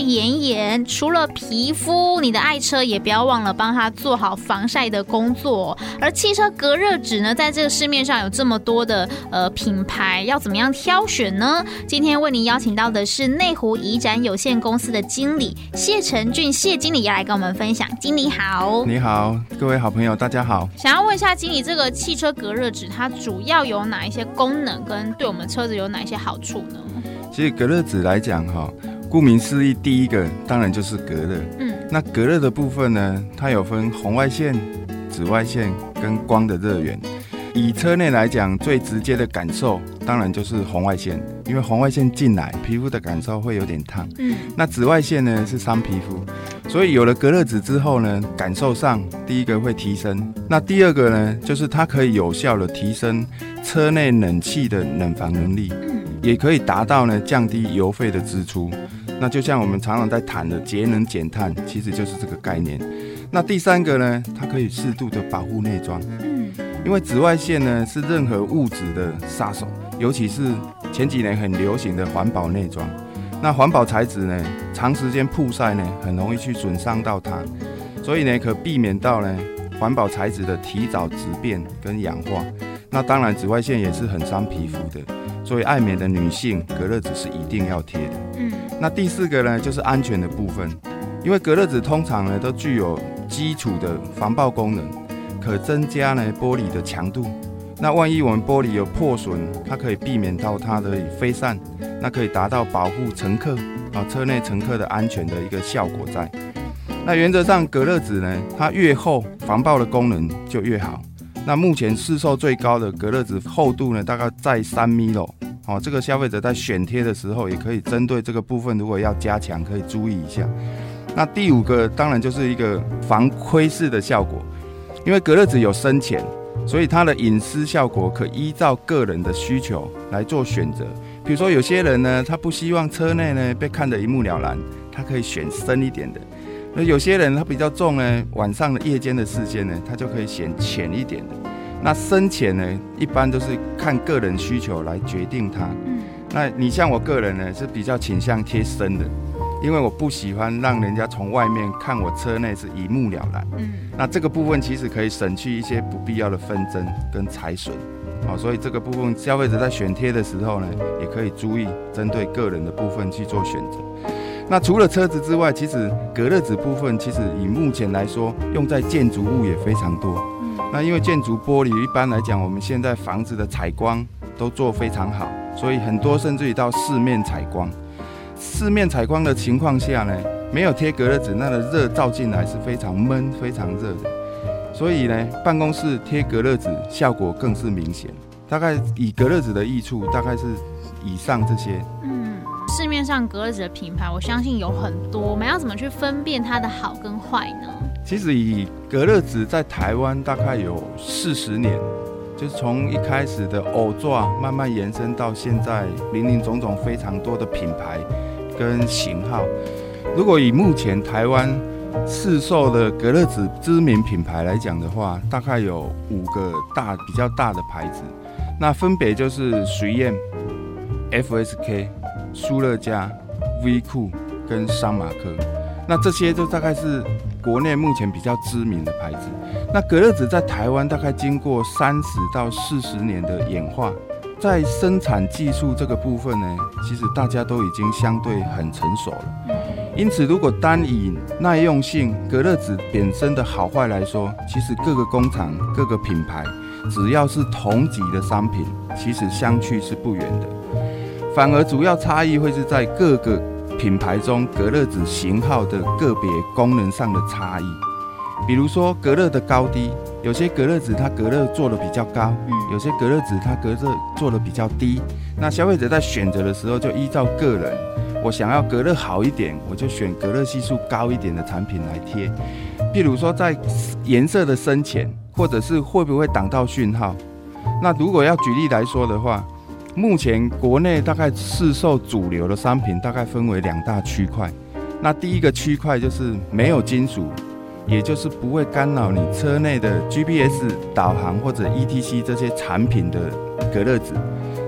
炎炎，除了皮肤，你的爱车也不要忘了帮它做好防晒的工作。而汽车隔热纸呢，在这个市面上有这么多的呃品牌，要怎么样挑选呢？今天为您邀请到的是内湖怡展有限公司的经理谢成俊谢经理，要来跟我们分享。经理好，你好，各位好朋友，大家好。想要问一下经理，这个汽车隔热纸它主要有哪一些功能，跟对我们车子有哪一些好处呢？其实隔热纸来讲，哈。顾名思义，第一个当然就是隔热。嗯，那隔热的部分呢，它有分红外线、紫外线跟光的热源。以车内来讲，最直接的感受当然就是红外线，因为红外线进来，皮肤的感受会有点烫。嗯，那紫外线呢是伤皮肤，所以有了隔热纸之后呢，感受上第一个会提升。那第二个呢，就是它可以有效的提升车内冷气的冷房能力，嗯也可以达到呢降低油费的支出。那就像我们常常在谈的节能减碳，其实就是这个概念。那第三个呢，它可以适度的保护内装，嗯，因为紫外线呢是任何物质的杀手，尤其是前几年很流行的环保内装。那环保材质呢，长时间曝晒呢，很容易去损伤到它，所以呢，可避免到呢环保材质的提早质变跟氧化。那当然，紫外线也是很伤皮肤的，所以爱美的女性隔热纸是一定要贴的，嗯。那第四个呢，就是安全的部分，因为隔热纸通常呢都具有基础的防爆功能，可增加呢玻璃的强度。那万一我们玻璃有破损，它可以避免到它的飞散，那可以达到保护乘客啊车内乘客的安全的一个效果在。那原则上隔热纸呢，它越厚，防爆的功能就越好。那目前市售最高的隔热纸厚度呢，大概在三米喽。哦，这个消费者在选贴的时候，也可以针对这个部分，如果要加强，可以注意一下。那第五个当然就是一个防窥视的效果，因为隔热纸有深浅，所以它的隐私效果可依照个人的需求来做选择。比如说有些人呢，他不希望车内呢被看得一目了然，他可以选深一点的；那有些人他比较重呢，晚上的夜间的视线呢，他就可以选浅一点的。那深浅呢，一般都是看个人需求来决定它。嗯，那你像我个人呢，是比较倾向贴深的，因为我不喜欢让人家从外面看我车内是一目了然。嗯，那这个部分其实可以省去一些不必要的纷争跟财损。好，所以这个部分消费者在选贴的时候呢，也可以注意针对个人的部分去做选择。那除了车子之外，其实隔热纸部分其实以目前来说，用在建筑物也非常多。那因为建筑玻璃一般来讲，我们现在房子的采光都做非常好，所以很多甚至于到四面采光。四面采光的情况下呢，没有贴隔热纸，那个热照进来是非常闷、非常热的。所以呢，办公室贴隔热纸效果更是明显。大概以隔热纸的益处，大概是以上这些。嗯，市面上隔热纸的品牌，我相信有很多，我们要怎么去分辨它的好跟坏呢？其实以隔热纸在台湾大概有四十年，就是从一开始的偶作慢慢延伸到现在林林总总非常多的品牌跟型号。如果以目前台湾市售的隔热纸知名品牌来讲的话，大概有五个大比较大的牌子，那分别就是随燕、FSK、舒乐家、V 库跟桑马克。那这些就大概是。国内目前比较知名的牌子，那隔热纸在台湾大概经过三十到四十年的演化，在生产技术这个部分呢，其实大家都已经相对很成熟了。因此，如果单以耐用性、隔热纸本身的好坏来说，其实各个工厂、各个品牌，只要是同级的商品，其实相去是不远的。反而主要差异会是在各个。品牌中隔热纸型号的个别功能上的差异，比如说隔热的高低，有些隔热纸它隔热做的比较高，有些隔热纸它隔热做的比较低，那消费者在选择的时候，就依照个人，我想要隔热好一点，我就选隔热系数高一点的产品来贴。譬如说，在颜色的深浅，或者是会不会挡到讯号。那如果要举例来说的话，目前国内大概市售主流的商品大概分为两大区块。那第一个区块就是没有金属，也就是不会干扰你车内的 GPS 导航或者 ETC 这些产品的隔热纸。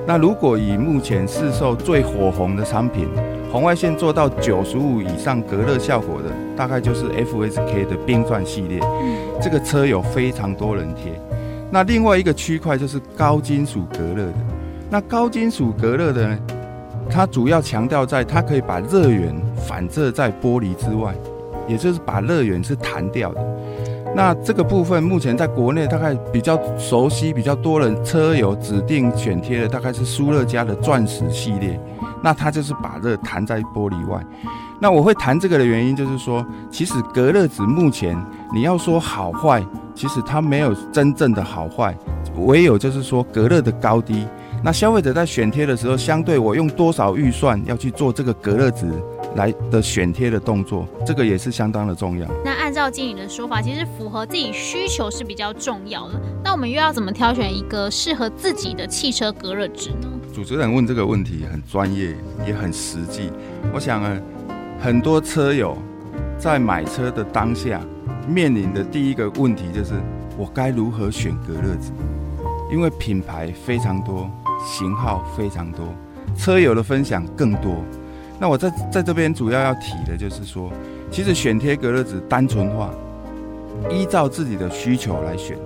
那如果以目前市售最火红的商品，红外线做到九十五以上隔热效果的，大概就是 FSK 的冰钻系列。这个车有非常多人贴。那另外一个区块就是高金属隔热的。那高金属隔热的呢，它主要强调在它可以把热源反射在玻璃之外，也就是把热源是弹掉的。那这个部分目前在国内大概比较熟悉、比较多人车友指定选贴的，大概是舒乐家的钻石系列。那它就是把热弹在玻璃外。那我会谈这个的原因就是说，其实隔热纸目前你要说好坏，其实它没有真正的好坏，唯有就是说隔热的高低。那消费者在选贴的时候，相对我用多少预算要去做这个隔热纸来的选贴的动作，这个也是相当的重要。那按照经理的说法，其实符合自己需求是比较重要的。那我们又要怎么挑选一个适合自己的汽车隔热纸呢？主持人问这个问题很专业，也很实际。我想啊，很多车友在买车的当下面临的第一个问题就是，我该如何选隔热纸？因为品牌非常多。型号非常多，车友的分享更多。那我在在这边主要要提的就是说，其实选贴隔热纸单纯化，依照自己的需求来选。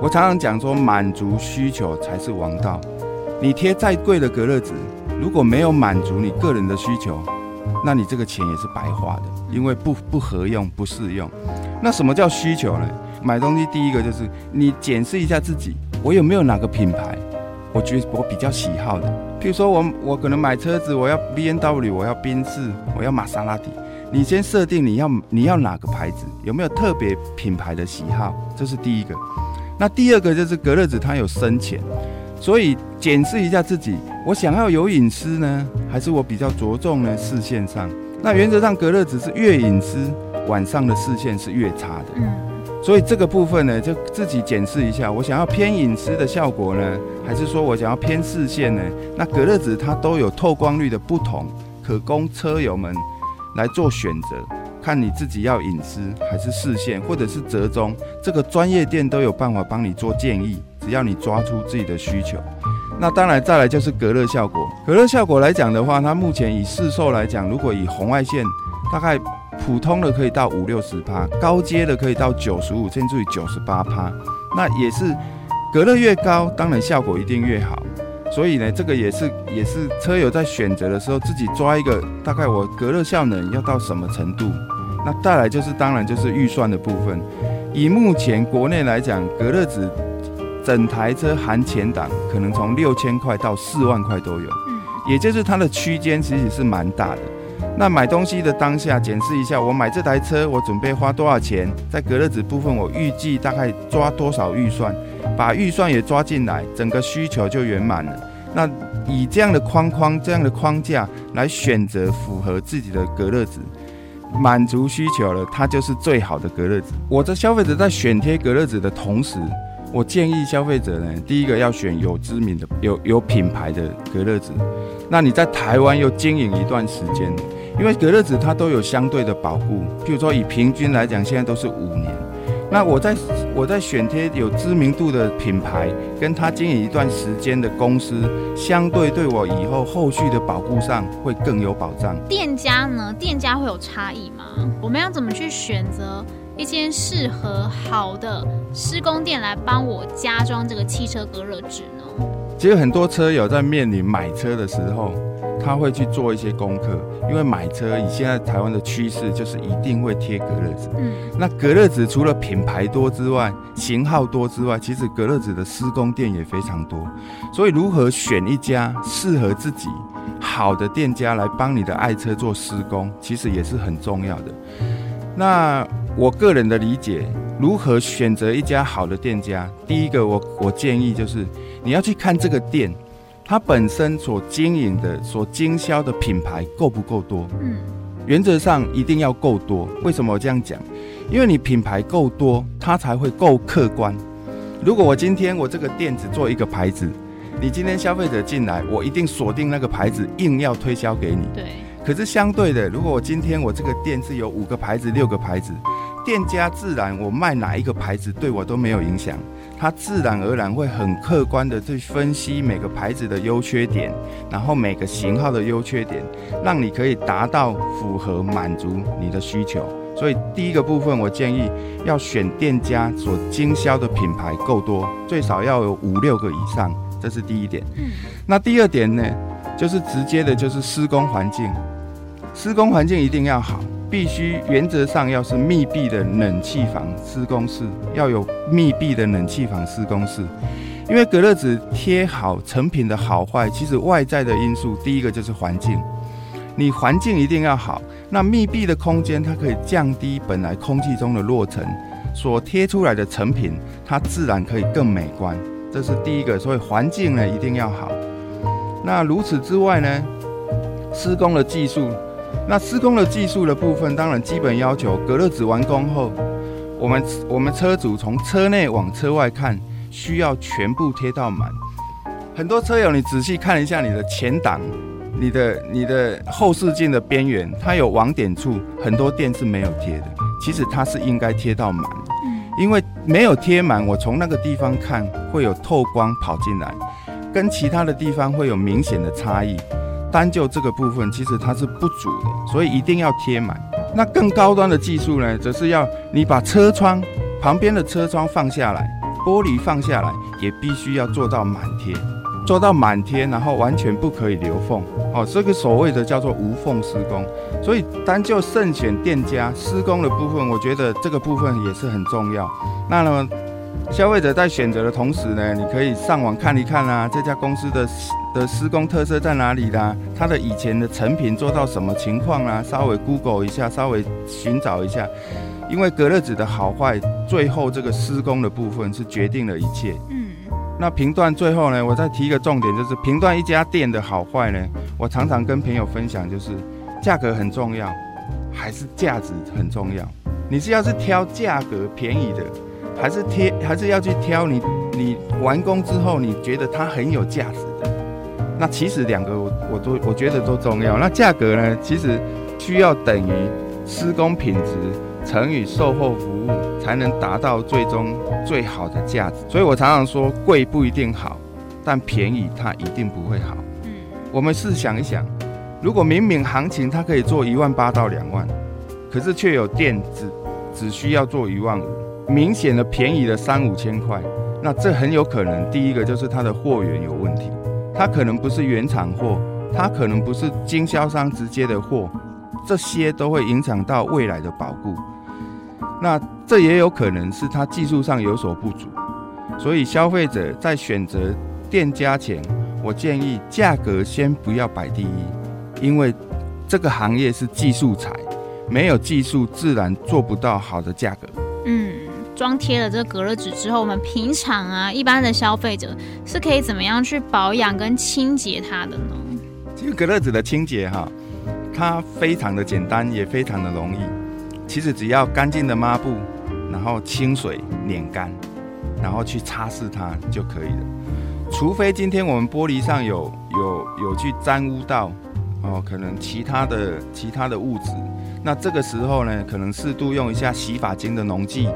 我常常讲说，满足需求才是王道。你贴再贵的隔热纸，如果没有满足你个人的需求，那你这个钱也是白花的，因为不不合用、不适用。那什么叫需求呢？买东西第一个就是你检视一下自己，我有没有哪个品牌？我觉得我比较喜好的，譬如说我我可能买车子，我要 B N W，我要宾士，我要玛莎拉蒂。你先设定你要你要哪个牌子，有没有特别品牌的喜好？这是第一个。那第二个就是隔热纸它有深浅，所以检视一下自己，我想要有隐私呢，还是我比较着重呢视线上？那原则上隔热纸是越隐私，晚上的视线是越差的。所以这个部分呢，就自己检视一下，我想要偏隐私的效果呢，还是说我想要偏视线呢？那隔热纸它都有透光率的不同，可供车友们来做选择，看你自己要隐私还是视线，或者是折中，这个专业店都有办法帮你做建议，只要你抓出自己的需求。那当然再来就是隔热效果，隔热效果来讲的话，它目前以市售来讲，如果以红外线，大概。普通的可以到五六十趴，高阶的可以到九十五，甚至于九十八趴。那也是隔热越高，当然效果一定越好。所以呢，这个也是也是车友在选择的时候自己抓一个大概我隔热效能要到什么程度。那再来就是当然就是预算的部分。以目前国内来讲，隔热纸整台车含前挡可能从六千块到四万块都有，也就是它的区间其实是蛮大的。那买东西的当下，检视一下，我买这台车，我准备花多少钱？在隔热纸部分，我预计大概抓多少预算？把预算也抓进来，整个需求就圆满了。那以这样的框框、这样的框架来选择符合自己的隔热纸，满足需求了，它就是最好的隔热纸。我的消费者在选贴隔热纸的同时，我建议消费者呢，第一个要选有知名的、有有品牌的隔热纸。那你在台湾又经营一段时间。因为隔热纸它都有相对的保护，譬如说以平均来讲，现在都是五年。那我在我在选贴有知名度的品牌，跟他经营一段时间的公司，相对对我以后后续的保护上会更有保障。店家呢？店家会有差异吗？我们要怎么去选择一间适合好的施工店来帮我加装这个汽车隔热纸呢？其实很多车友在面临买车的时候。他会去做一些功课，因为买车以现在台湾的趋势，就是一定会贴隔热纸。嗯，那隔热纸除了品牌多之外，型号多之外，其实隔热纸的施工店也非常多。所以，如何选一家适合自己好的店家来帮你的爱车做施工，其实也是很重要的。那我个人的理解，如何选择一家好的店家？第一个我，我我建议就是你要去看这个店。它本身所经营的、所经销的品牌够不够多？嗯，原则上一定要够多。为什么我这样讲？因为你品牌够多，它才会够客观。如果我今天我这个店只做一个牌子，你今天消费者进来，我一定锁定那个牌子，硬要推销给你。对。可是相对的，如果我今天我这个店是有五个牌子、六个牌子，店家自然我卖哪一个牌子对我都没有影响，他自然而然会很客观的去分析每个牌子的优缺点，然后每个型号的优缺点，让你可以达到符合满足你的需求。所以第一个部分，我建议要选店家所经销的品牌够多，最少要有五六个以上，这是第一点。嗯，那第二点呢，就是直接的，就是施工环境。施工环境一定要好，必须原则上要是密闭的冷气房施工室，要有密闭的冷气房施工室。因为隔热纸贴好成品的好坏，其实外在的因素，第一个就是环境，你环境一定要好。那密闭的空间，它可以降低本来空气中的落尘，所贴出来的成品，它自然可以更美观。这是第一个，所以环境呢一定要好。那如此之外呢，施工的技术。那施工的技术的部分，当然基本要求，隔热纸完工后，我们我们车主从车内往车外看，需要全部贴到满。很多车友，你仔细看一下你的前挡、你的你的后视镜的边缘，它有网点处，很多店是没有贴的。其实它是应该贴到满，因为没有贴满，我从那个地方看会有透光跑进来，跟其他的地方会有明显的差异。单就这个部分，其实它是不足的，所以一定要贴满。那更高端的技术呢，则是要你把车窗旁边的车窗放下来，玻璃放下来，也必须要做到满贴，做到满贴，然后完全不可以留缝。哦，这个所谓的叫做无缝施工。所以单就慎选店家施工的部分，我觉得这个部分也是很重要。那么消费者在选择的同时呢，你可以上网看一看啊，这家公司的。的施工特色在哪里啦？它的以前的成品做到什么情况啦？稍微 Google 一下，稍微寻找一下，因为隔热纸的好坏，最后这个施工的部分是决定了一切。嗯，那评断最后呢，我再提一个重点，就是评断一家店的好坏呢，我常常跟朋友分享，就是价格很重要，还是价值很重要？你是要是挑价格便宜的，还是贴，还是要去挑你你完工之后你觉得它很有价值的？那其实两个我我都我觉得都重要。那价格呢，其实需要等于施工品质乘以售后服务，才能达到最终最好的价值。所以我常常说，贵不一定好，但便宜它一定不会好。嗯，我们试想一想，如果明明行情它可以做一万八到两万，可是却有店只只需要做一万五，明显的便宜了三五千块，那这很有可能第一个就是它的货源有问题。它可能不是原厂货，它可能不是经销商直接的货，这些都会影响到未来的保固。那这也有可能是它技术上有所不足，所以消费者在选择店家前，我建议价格先不要摆第一，因为这个行业是技术财，没有技术自然做不到好的价格。嗯。装贴了这个隔热纸之后，我们平常啊，一般的消费者是可以怎么样去保养跟清洁它的呢？这个隔热纸的清洁哈，它非常的简单，也非常的容易。其实只要干净的抹布，然后清水碾干，然后去擦拭它就可以了。除非今天我们玻璃上有有有去沾污到哦，可能其他的其他的物质，那这个时候呢，可能适度用一下洗发精的溶剂。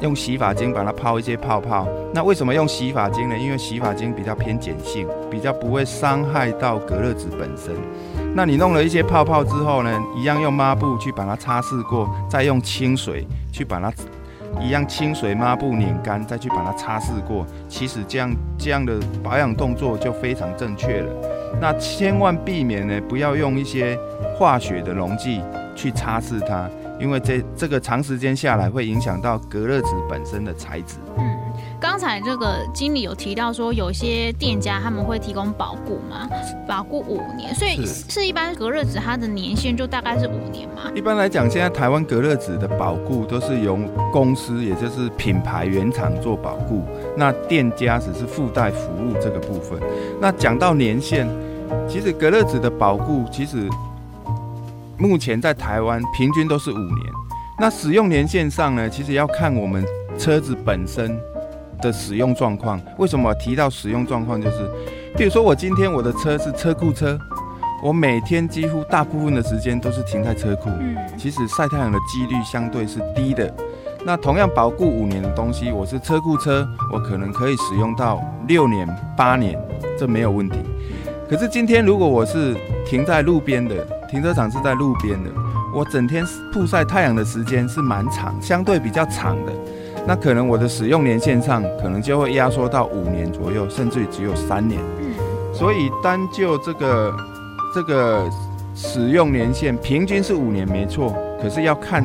用洗发精把它泡一些泡泡，那为什么用洗发精呢？因为洗发精比较偏碱性，比较不会伤害到隔热纸本身。那你弄了一些泡泡之后呢，一样用抹布去把它擦拭过，再用清水去把它一样清水抹布拧干，再去把它擦拭过。其实这样这样的保养动作就非常正确了。那千万避免呢，不要用一些化学的溶剂去擦拭它。因为这这个长时间下来会影响到隔热纸本身的材质。嗯，刚才这个经理有提到说，有些店家他们会提供保固嘛，保固五年，所以是，是一般隔热纸它的年限就大概是五年嘛。一般来讲，现在台湾隔热纸的保固都是由公司，也就是品牌原厂做保固。那店家只是附带服务这个部分。那讲到年限，其实隔热纸的保固，其实目前在台湾平均都是五年。那使用年限上呢，其实要看我们车子本身的使用状况。为什么提到使用状况？就是，比如说我今天我的车是车库车。我每天几乎大部分的时间都是停在车库，嗯，其实晒太阳的几率相对是低的。那同样保固五年的东西，我是车库车，我可能可以使用到六年、八年，这没有问题。可是今天如果我是停在路边的，停车场是在路边的，我整天曝晒太阳的时间是蛮长，相对比较长的，那可能我的使用年限上可能就会压缩到五年左右，甚至于只有三年。所以单就这个。这个使用年限平均是五年，没错，可是要看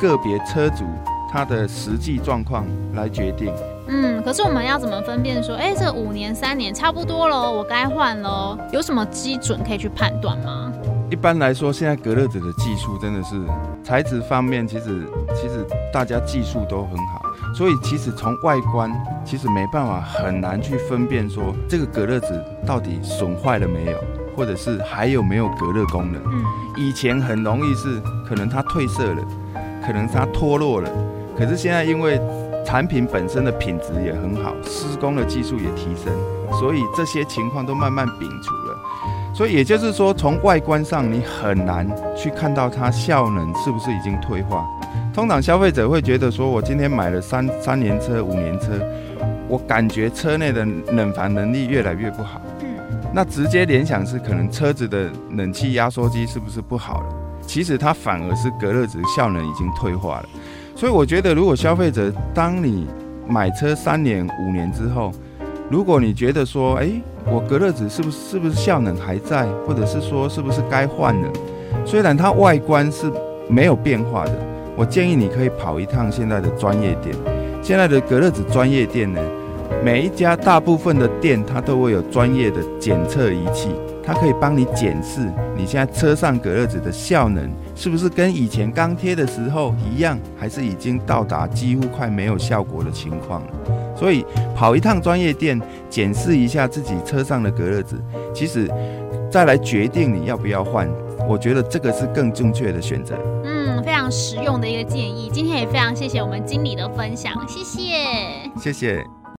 个别车主他的实际状况来决定。嗯，可是我们要怎么分辨说，哎，这五年、三年差不多了，我该换喽？有什么基准可以去判断吗？一般来说，现在隔热纸的技术真的是材质方面，其实其实大家技术都很好，所以其实从外观其实没办法很难去分辨说这个隔热纸到底损坏了没有。或者是还有没有隔热功能？嗯，以前很容易是可能它褪色了，可能它脱落了，可是现在因为产品本身的品质也很好，施工的技术也提升，所以这些情况都慢慢摒除了。所以也就是说，从外观上你很难去看到它效能是不是已经退化。通常消费者会觉得说，我今天买了三三年车、五年车，我感觉车内的冷房能力越来越不好。那直接联想是可能车子的冷气压缩机是不是不好了？其实它反而是隔热纸效能已经退化了。所以我觉得，如果消费者当你买车三年、五年之后，如果你觉得说，诶，我隔热纸是不是是不是效能还在，或者是说是不是该换了？虽然它外观是没有变化的，我建议你可以跑一趟现在的专业店。现在的隔热纸专业店呢？每一家大部分的店，它都会有专业的检测仪器，它可以帮你检视你现在车上隔热纸的效能是不是跟以前刚贴的时候一样，还是已经到达几乎快没有效果的情况了。所以跑一趟专业店检视一下自己车上的隔热纸，其实再来决定你要不要换，我觉得这个是更正确的选择。嗯，非常实用的一个建议。今天也非常谢谢我们经理的分享，谢谢，谢谢。